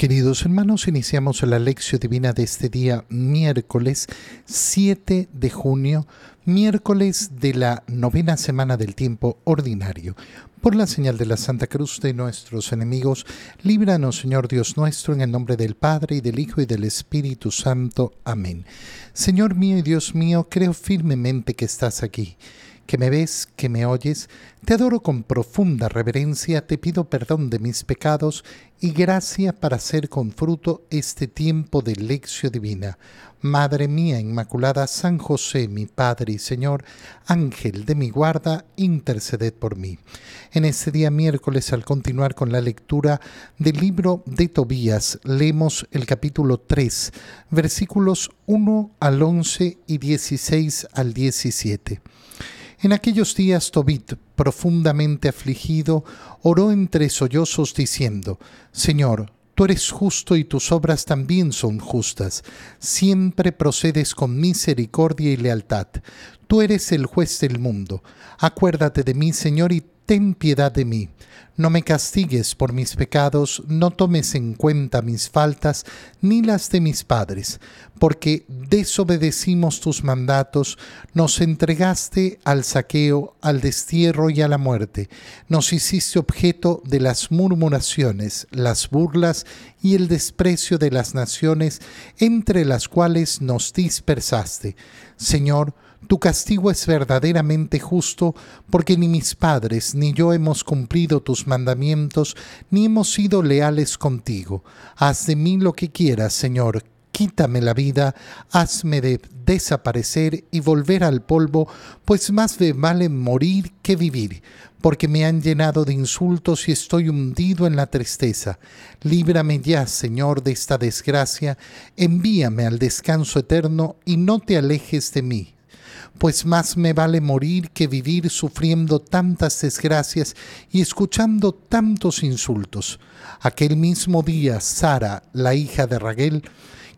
Queridos hermanos, iniciamos la lección divina de este día miércoles 7 de junio, miércoles de la novena semana del tiempo ordinario. Por la señal de la Santa Cruz de nuestros enemigos, líbranos Señor Dios nuestro, en el nombre del Padre y del Hijo y del Espíritu Santo. Amén. Señor mío y Dios mío, creo firmemente que estás aquí que me ves, que me oyes, te adoro con profunda reverencia, te pido perdón de mis pecados y gracia para hacer con fruto este tiempo de lección divina. Madre mía Inmaculada, San José, mi Padre y Señor, Ángel de mi guarda, interceded por mí. En este día miércoles, al continuar con la lectura del libro de Tobías, leemos el capítulo 3, versículos 1 al 11 y 16 al 17. En aquellos días Tobit, profundamente afligido, oró entre sollozos diciendo, Señor, tú eres justo y tus obras también son justas. Siempre procedes con misericordia y lealtad. Tú eres el juez del mundo. Acuérdate de mí, Señor, y ten piedad de mí. No me castigues por mis pecados, no tomes en cuenta mis faltas, ni las de mis padres, porque desobedecimos tus mandatos, nos entregaste al saqueo, al destierro y a la muerte, nos hiciste objeto de las murmuraciones, las burlas y el desprecio de las naciones, entre las cuales nos dispersaste. Señor, tu castigo es verdaderamente justo, porque ni mis padres ni yo hemos cumplido tus mandamientos, ni hemos sido leales contigo. Haz de mí lo que quieras, Señor. Quítame la vida, hazme de desaparecer y volver al polvo, pues más me vale morir que vivir, porque me han llenado de insultos y estoy hundido en la tristeza. Líbrame ya, Señor, de esta desgracia, envíame al descanso eterno y no te alejes de mí pues más me vale morir que vivir sufriendo tantas desgracias y escuchando tantos insultos. Aquel mismo día, Sara, la hija de Raguel,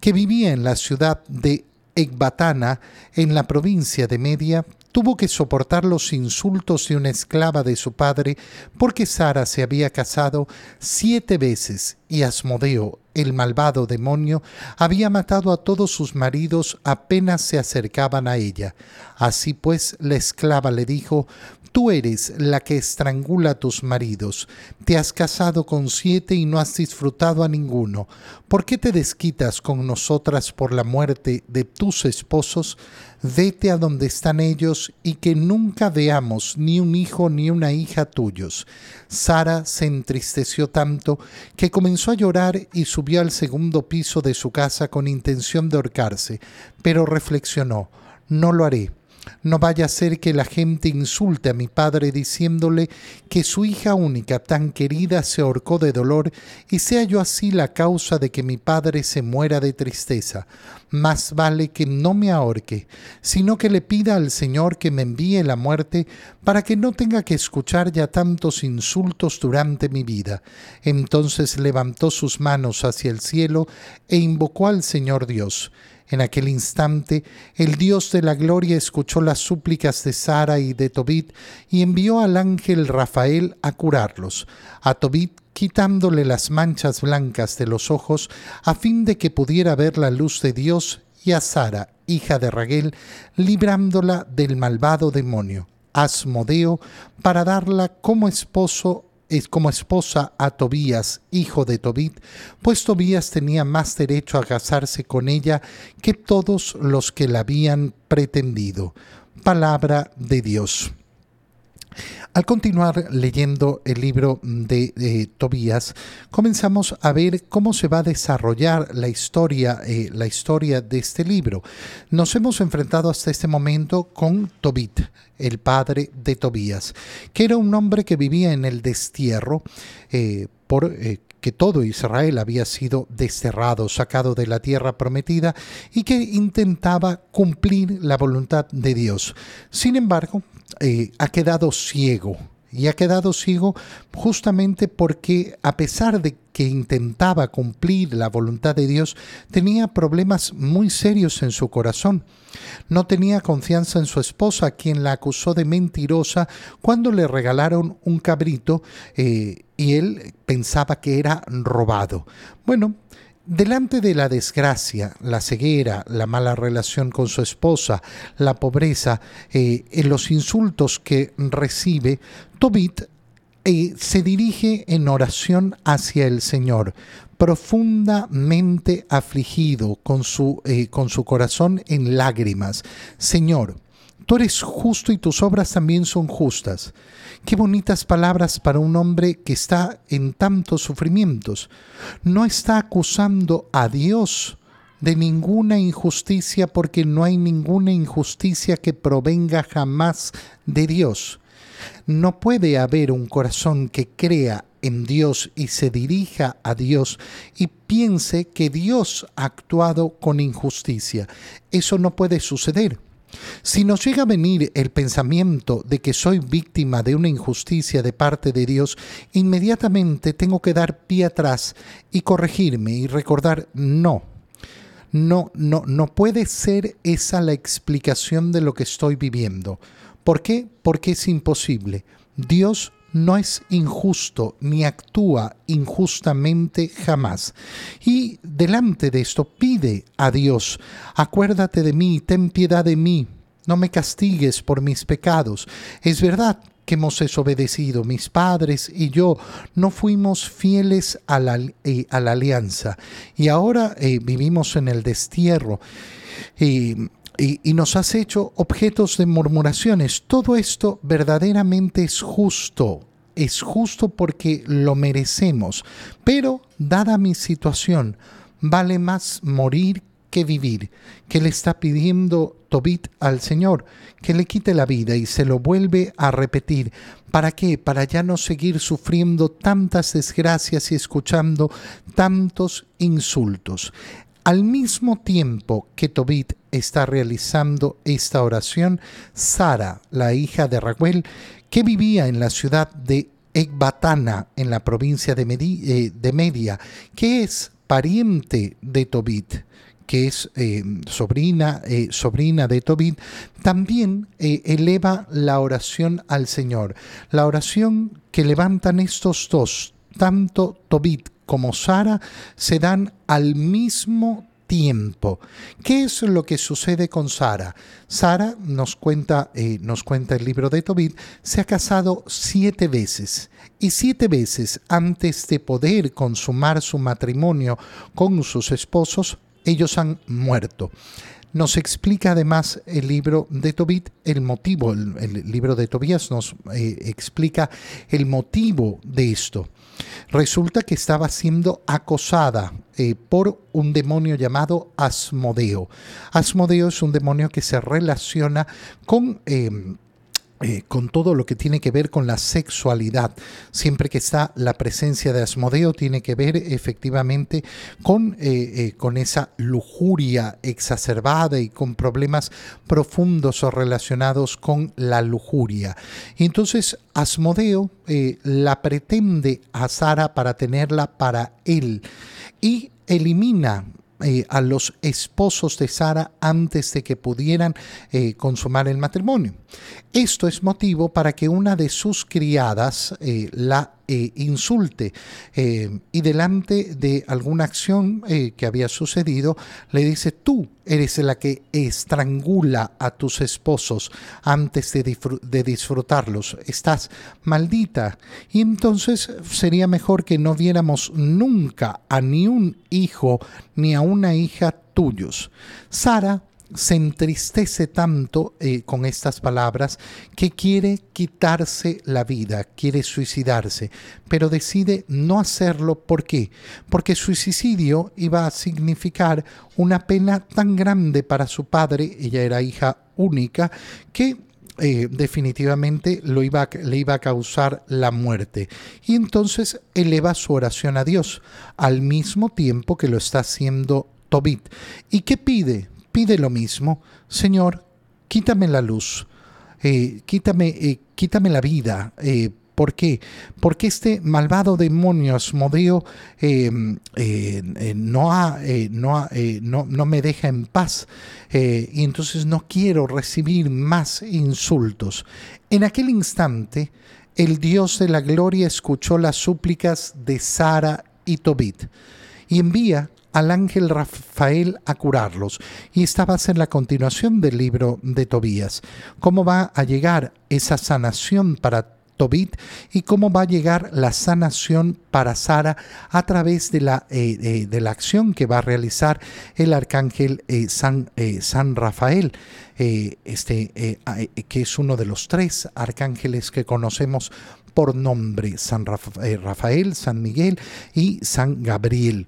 que vivía en la ciudad de Ecbatana, en la provincia de Media, tuvo que soportar los insultos de una esclava de su padre porque Sara se había casado siete veces y Asmodeo, el malvado demonio, había matado a todos sus maridos apenas se acercaban a ella. Así pues la esclava le dijo, Tú eres la que estrangula a tus maridos. Te has casado con siete y no has disfrutado a ninguno. ¿Por qué te desquitas con nosotras por la muerte de tus esposos? Vete a donde están ellos y que nunca veamos ni un hijo ni una hija tuyos. Sara se entristeció tanto que comenzó a llorar y subió al segundo piso de su casa con intención de ahorcarse, pero reflexionó, no lo haré no vaya a ser que la gente insulte a mi padre diciéndole que su hija única tan querida se ahorcó de dolor y sea yo así la causa de que mi padre se muera de tristeza. Más vale que no me ahorque, sino que le pida al Señor que me envíe la muerte para que no tenga que escuchar ya tantos insultos durante mi vida. Entonces levantó sus manos hacia el cielo e invocó al Señor Dios. En aquel instante, el Dios de la gloria escuchó las súplicas de Sara y de Tobit y envió al ángel Rafael a curarlos. A Tobit quitándole las manchas blancas de los ojos a fin de que pudiera ver la luz de Dios y a Sara, hija de Raguel, librándola del malvado demonio, Asmodeo, para darla como esposo es como esposa a Tobías, hijo de Tobit, pues Tobías tenía más derecho a casarse con ella que todos los que la habían pretendido. Palabra de Dios. Al continuar leyendo el libro de, Tobías, comenzamos a ver cómo se va a desarrollar la historia, eh, la historia de este libro. Nos hemos enfrentado hasta este momento con Tobit, el padre de Tobías, que era un hombre que vivía en el destierro eh, por eh, que todo Israel había sido desterrado, sacado de la tierra prometida y que intentaba cumplir la voluntad de Dios. Sin embargo, eh, ha quedado ciego y ha quedado ciego justamente porque a pesar de que intentaba cumplir la voluntad de Dios, tenía problemas muy serios en su corazón. No tenía confianza en su esposa, quien la acusó de mentirosa cuando le regalaron un cabrito eh, y él pensaba que era robado. Bueno, Delante de la desgracia, la ceguera, la mala relación con su esposa, la pobreza, eh, los insultos que recibe, Tobit eh, se dirige en oración hacia el Señor, profundamente afligido, con su, eh, con su corazón en lágrimas. Señor, tú eres justo y tus obras también son justas. Qué bonitas palabras para un hombre que está en tantos sufrimientos. No está acusando a Dios de ninguna injusticia porque no hay ninguna injusticia que provenga jamás de Dios. No puede haber un corazón que crea en Dios y se dirija a Dios y piense que Dios ha actuado con injusticia. Eso no puede suceder. Si nos llega a venir el pensamiento de que soy víctima de una injusticia de parte de Dios, inmediatamente tengo que dar pie atrás y corregirme y recordar no. No, no, no puede ser esa la explicación de lo que estoy viviendo. ¿Por qué? Porque es imposible. Dios no es injusto ni actúa injustamente jamás. Y delante de esto pide a Dios, acuérdate de mí, ten piedad de mí, no me castigues por mis pecados. Es verdad que hemos desobedecido, mis padres y yo no fuimos fieles a la, eh, a la alianza y ahora eh, vivimos en el destierro. y, y, nos has hecho objetos de murmuraciones. Todo esto verdaderamente es justo, es justo porque lo merecemos, pero dada mi situación, vale más morir que vivir, que le está pidiendo Tobit al Señor, que le quite la vida y se lo vuelve a repetir. ¿Para qué? Para ya no seguir sufriendo tantas desgracias y escuchando tantos insultos. Al mismo tiempo que Tobit está realizando esta oración, Sara, la hija de Raguel, que vivía en la ciudad de Ecbatana, en la provincia de, eh, Media, que es pariente de Tobit, que es eh, sobrina, eh, sobrina de Tobit, también eleva la oración al Señor. La oración que levantan estos dos, tanto Tobit como Sara se dan al mismo tiempo. ¿Qué es lo que sucede con Sara? Sara, nos cuenta, eh, nos cuenta el libro de Tobit, se ha casado siete veces y siete veces antes de poder consumar su matrimonio con sus esposos, ellos han muerto. Nos explica además el libro de Tobit el motivo, el, libro de Tobías nos eh, explica el motivo de esto. Resulta que estaba siendo acosada eh, por un demonio llamado Asmodeo. Asmodeo es un demonio que se relaciona con... Em, eh, con todo lo que tiene que ver con la sexualidad. Siempre que está la presencia de Asmodeo, tiene que ver efectivamente con, eh, eh, con esa lujuria exacerbada y con problemas profundos o relacionados con la lujuria. Y entonces Asmodeo la pretende a Sara para tenerla para él y elimina eh, a los esposos de Sara antes de que pudieran eh, consumar el matrimonio. Esto es motivo para que una de sus criadas eh, la insulte y delante de alguna acción que había sucedido le dice tú eres la que estrangula a tus esposos antes de, de disfrutarlos. Estás maldita y entonces sería mejor que no viéramos nunca a ni un hijo ni a una hija tuyos. Sara se entristece tanto eh, con estas palabras que quiere quitarse la vida, quiere suicidarse, pero decide no hacerlo. ¿Por qué? Porque su suicidio iba a significar una pena tan grande para su padre, ella era hija única, que eh, definitivamente lo iba, le iba a causar la muerte. Y entonces eleva su oración a Dios, al mismo tiempo que lo está haciendo Tobit. ¿Y qué pide? Pide lo mismo, Señor, quítame la luz, eh, quítame, eh, quítame la vida, eh, ¿Por qué? Porque este malvado demonio Asmodeo em, no, no, me deja en paz y entonces no quiero recibir más insultos. En aquel instante, el Dios de la gloria escuchó las súplicas de Sara y Tobit y envía al ángel Rafael a curarlos. Y esta va a ser la continuación del libro de Tobías. ¿Cómo va a llegar esa sanación para Tobit y cómo va a llegar la sanación para Sara a través de la, eh, eh, de la acción que va a realizar el arcángel eh, San, San, Rafael, este, que es uno de los tres arcángeles que conocemos por nombre, San Rafael, San Miguel y San Gabriel.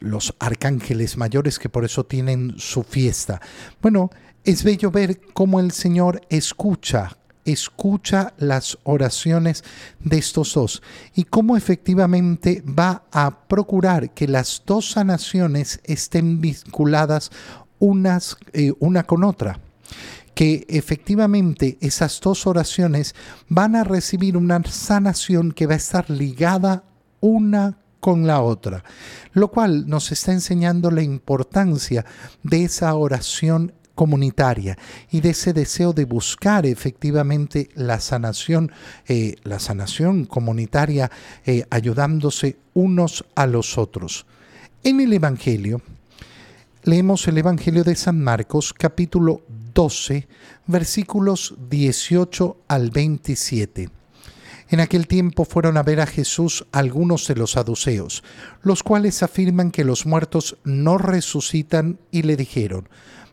los arcángeles mayores que por eso tienen su fiesta. Bueno, es bello ver cómo el Señor escucha escucha las oraciones de estos dos y cómo efectivamente va a procurar que las dos sanaciones estén vinculadas unas, eh, una con otra. Que efectivamente esas dos oraciones van a recibir una sanación que va a estar ligada una con la otra, lo cual nos está enseñando la importancia de esa oración comunitaria y de ese deseo de buscar efectivamente la sanación, eh, la sanación comunitaria, eh, ayudándose unos a los otros. En el Evangelio, leemos el Evangelio de San Marcos, capítulo 12, versículos 18 al 27. En aquel tiempo fueron a ver a Jesús algunos de los saduceos, los cuales afirman que los muertos no resucitan y le dijeron,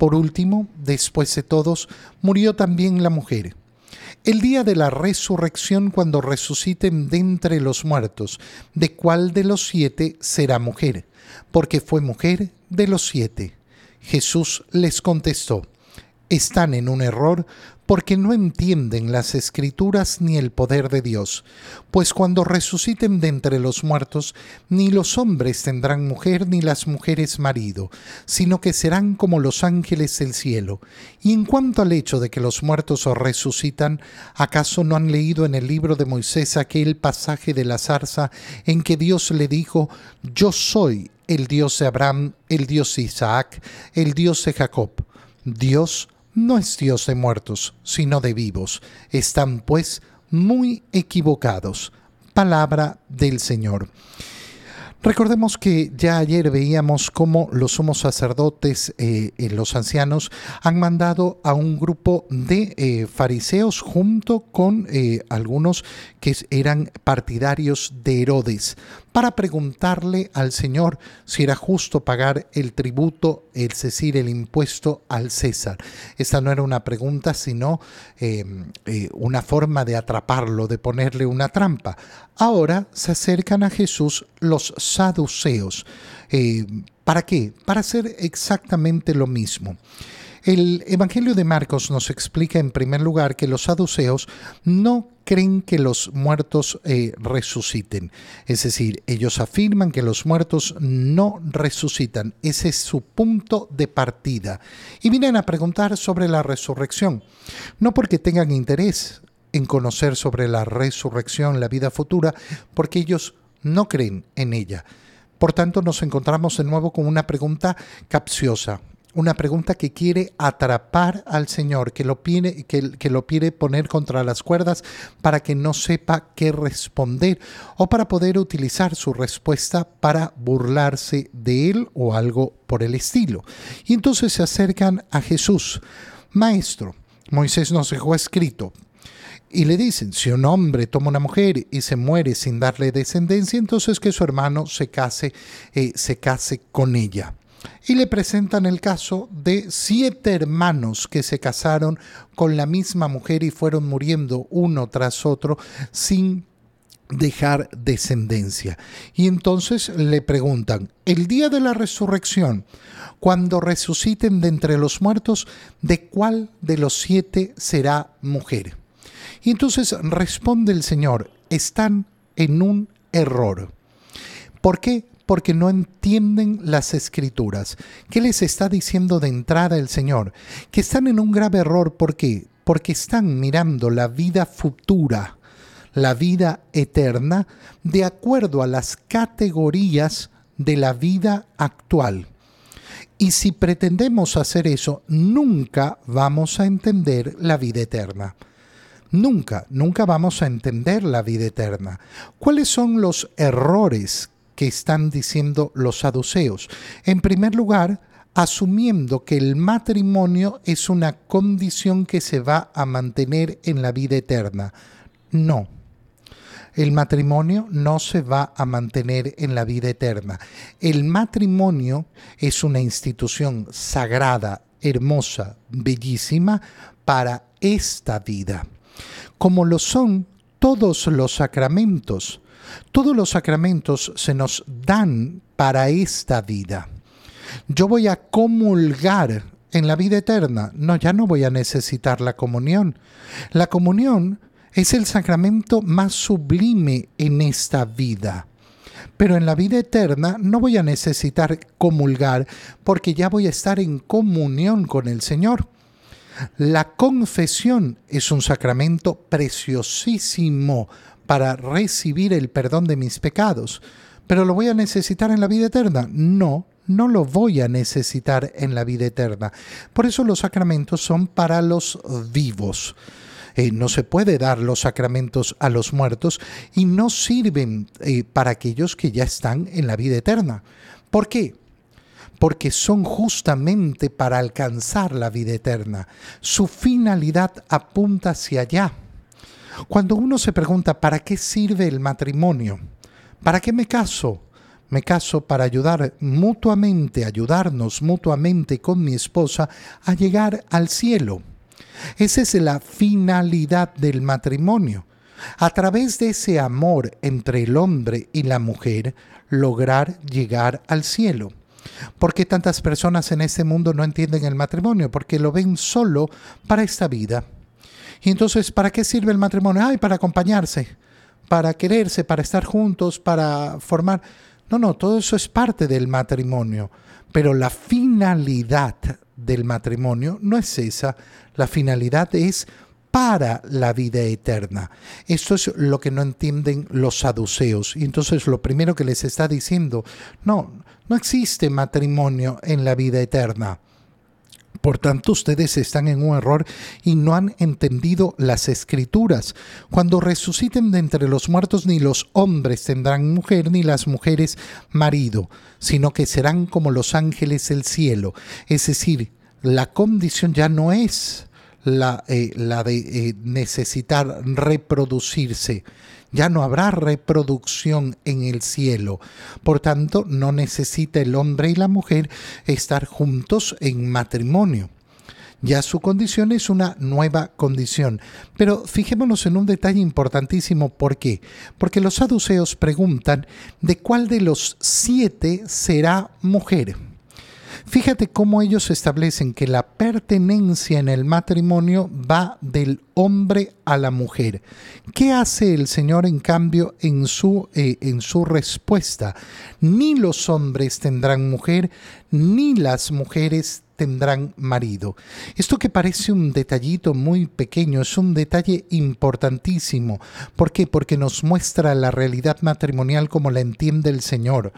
Por último, después de todos, murió también la mujer. El día de la resurrección, cuando resuciten de entre los muertos, ¿de cuál de los siete será mujer? Porque fue mujer de los siete. Jesús les contestó, están en un error porque no entienden las escrituras ni el poder de Dios, pues cuando resuciten de entre los muertos, ni los hombres tendrán mujer ni las mujeres marido, sino que serán como los ángeles del cielo. Y en cuanto al hecho de que los muertos resucitan, ¿acaso no han leído en el libro de Moisés aquel pasaje de la zarza en que Dios le dijo, Yo soy el Dios de Abraham, el Dios de Isaac, el Dios de Jacob? Dios no es Dios de muertos, sino de vivos. Están pues muy equivocados. Palabra del Señor. Recordemos que ya ayer veíamos cómo los somos sacerdotes, eh, los ancianos, han mandado a un grupo de eh, fariseos junto con eh, algunos que eran partidarios de Herodes para preguntarle al Señor si era justo pagar el tributo, es decir, el impuesto al César. Esta no era una pregunta, sino una forma de atraparlo, de ponerle una trampa. Ahora se acercan a Jesús los saduceos. Eh, ¿Para qué? Para hacer exactamente lo mismo. El Evangelio de Marcos nos explica en primer lugar que los saduceos no creen que los muertos eh, resuciten. Es decir, ellos afirman que los muertos no resucitan. Ese es su punto de partida. Y vienen a preguntar sobre la resurrección. No porque tengan interés en conocer sobre la resurrección, la vida futura, porque ellos no creen en ella. Por tanto, nos encontramos de nuevo con una pregunta capciosa, una pregunta que quiere atrapar al Señor, que lo, que, que lo quiere poner contra las cuerdas para que no sepa qué responder o para poder utilizar su respuesta para burlarse de él o algo por el estilo. Y entonces se acercan a Jesús. Maestro, Moisés nos dejó escrito, y le dicen, si un hombre toma una mujer y se muere sin darle descendencia, entonces que su hermano se case, eh, se case con ella. y le presentan el caso de siete hermanos que se casaron con la misma mujer y fueron muriendo uno tras otro sin dejar descendencia. Y entonces le preguntan, el día de la resurrección, cuando resuciten de entre los muertos, ¿de cuál de los siete será mujer? Y entonces responde el Señor, están en un error. ¿Por qué? Porque no entienden las escrituras. ¿Qué les está diciendo de entrada el Señor? Que están en un grave error. ¿Por qué? Porque están mirando la vida futura, la vida eterna, de acuerdo a las categorías de la vida actual. Y si pretendemos hacer eso, nunca vamos a entender la vida eterna. Nunca, nunca vamos a entender la vida eterna. ¿Cuáles son los errores que están diciendo los saduceos? En primer lugar, asumiendo que el matrimonio es una condición que se va a mantener en la vida eterna. No el matrimonio no se va a mantener en la vida eterna. El matrimonio es una institución sagrada, hermosa, bellísima para esta vida, como lo son todos los sacramentos. Todos los sacramentos se nos dan para esta vida. Yo voy a comulgar en la vida eterna. No, ya no voy a necesitar la comunión. La comunión es el sacramento más sublime en esta vida. Pero en la vida eterna no voy a necesitar comulgar porque ya voy a estar en comunión con el Señor. La confesión es un sacramento preciosísimo para recibir el perdón de mis pecados. ¿Pero lo voy a necesitar en la vida eterna? No, no lo voy a necesitar en la vida eterna. Por eso los sacramentos son para los vivos. Eh, no se puede dar los sacramentos a los muertos y no sirven eh, para aquellos que ya están en la vida eterna. ¿Por qué? Porque son justamente para alcanzar la vida eterna. Su finalidad apunta hacia allá. Cuando uno se pregunta, ¿para qué sirve el matrimonio? ¿Para qué me caso? Me caso para ayudar mutuamente, ayudarnos mutuamente con mi esposa a llegar al cielo. Esa es la finalidad del matrimonio. A través de ese amor entre el hombre y la mujer, lograr llegar al cielo. ¿Por qué tantas personas en este mundo no entienden el matrimonio? Porque lo ven solo para esta vida. Y entonces, ¿para qué sirve el matrimonio? Ay, para acompañarse, para quererse, para estar juntos, para formar. No, no, todo eso es parte del matrimonio. Pero la finalidad del matrimonio no es esa, la finalidad es para la vida eterna. Esto es lo que no entienden los saduceos. Y entonces lo primero que les está diciendo, no, no existe matrimonio en la vida eterna. Por tanto, ustedes están en un error y no han entendido las escrituras. Cuando resuciten de entre los muertos, ni los hombres tendrán mujer, ni las mujeres marido, sino que serán como los ángeles del cielo. Es decir, la condición ya no es la, eh, la de eh, necesitar reproducirse. Ya no habrá reproducción en el cielo. Por tanto, no necesita el hombre y la mujer estar juntos en matrimonio. Ya su condición es una nueva condición. Pero fijémonos en un detalle importantísimo. ¿Por qué? Porque los saduceos preguntan de cuál de los siete será mujer. Fíjate cómo ellos establecen que la pertenencia en el matrimonio va del hombre a la mujer. ¿Qué hace el Señor en cambio en su, eh, en su respuesta? Ni los hombres tendrán mujer, ni las mujeres tendrán marido. Esto que parece un detallito muy pequeño es un detalle importantísimo. ¿Por qué? Porque nos muestra la realidad matrimonial como la entiende el Señor,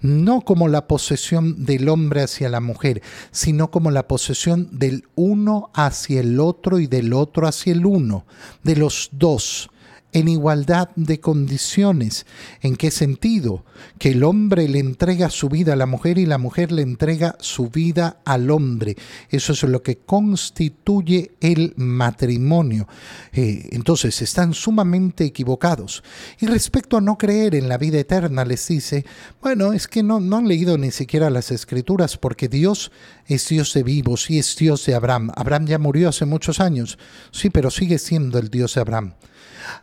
no como la posesión del hombre hacia la mujer, sino como la posesión del uno hacia el otro y del otro hacia el uno, de los dos en igualdad de condiciones. ¿En qué sentido? Que el hombre le entrega su vida a la mujer y la mujer le entrega su vida al hombre. Eso es lo que constituye el matrimonio. Eh, entonces, están sumamente equivocados. Y respecto a no creer en la vida eterna, les dice, bueno, es que no, no han leído ni siquiera las escrituras porque Dios es Dios de vivos y es Dios de Abraham. Abraham ya murió hace muchos años, sí, pero sigue siendo el Dios de Abraham.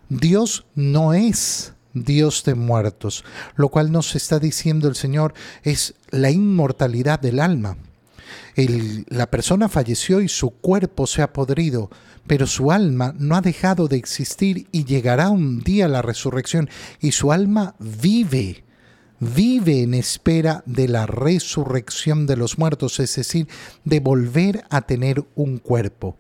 Dios no es Dios de muertos, lo cual nos está diciendo el Señor es la inmortalidad del alma. la persona falleció y su cuerpo se ha podrido, pero su alma no ha dejado de existir y llegará un día la resurrección y su alma vive vive en espera de la resurrección de los muertos, es decir, de volver a tener un cuerpo.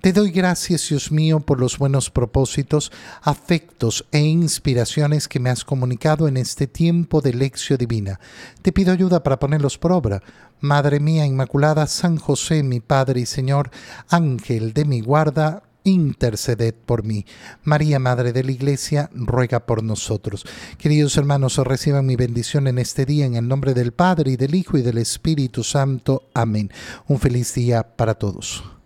Te doy gracias, Dios mío, por los buenos propósitos, afectos e inspiraciones que me has comunicado en este tiempo de lección divina. Te pido ayuda para ponerlos por obra. Madre mía Inmaculada, San José, mi Padre y Señor, Ángel de mi guarda, interceded por mí. María, Madre de la Iglesia, ruega por nosotros. Queridos hermanos, reciban mi bendición en este día en el nombre del Padre y del Hijo y del Espíritu Santo. Amén. Un feliz día para todos.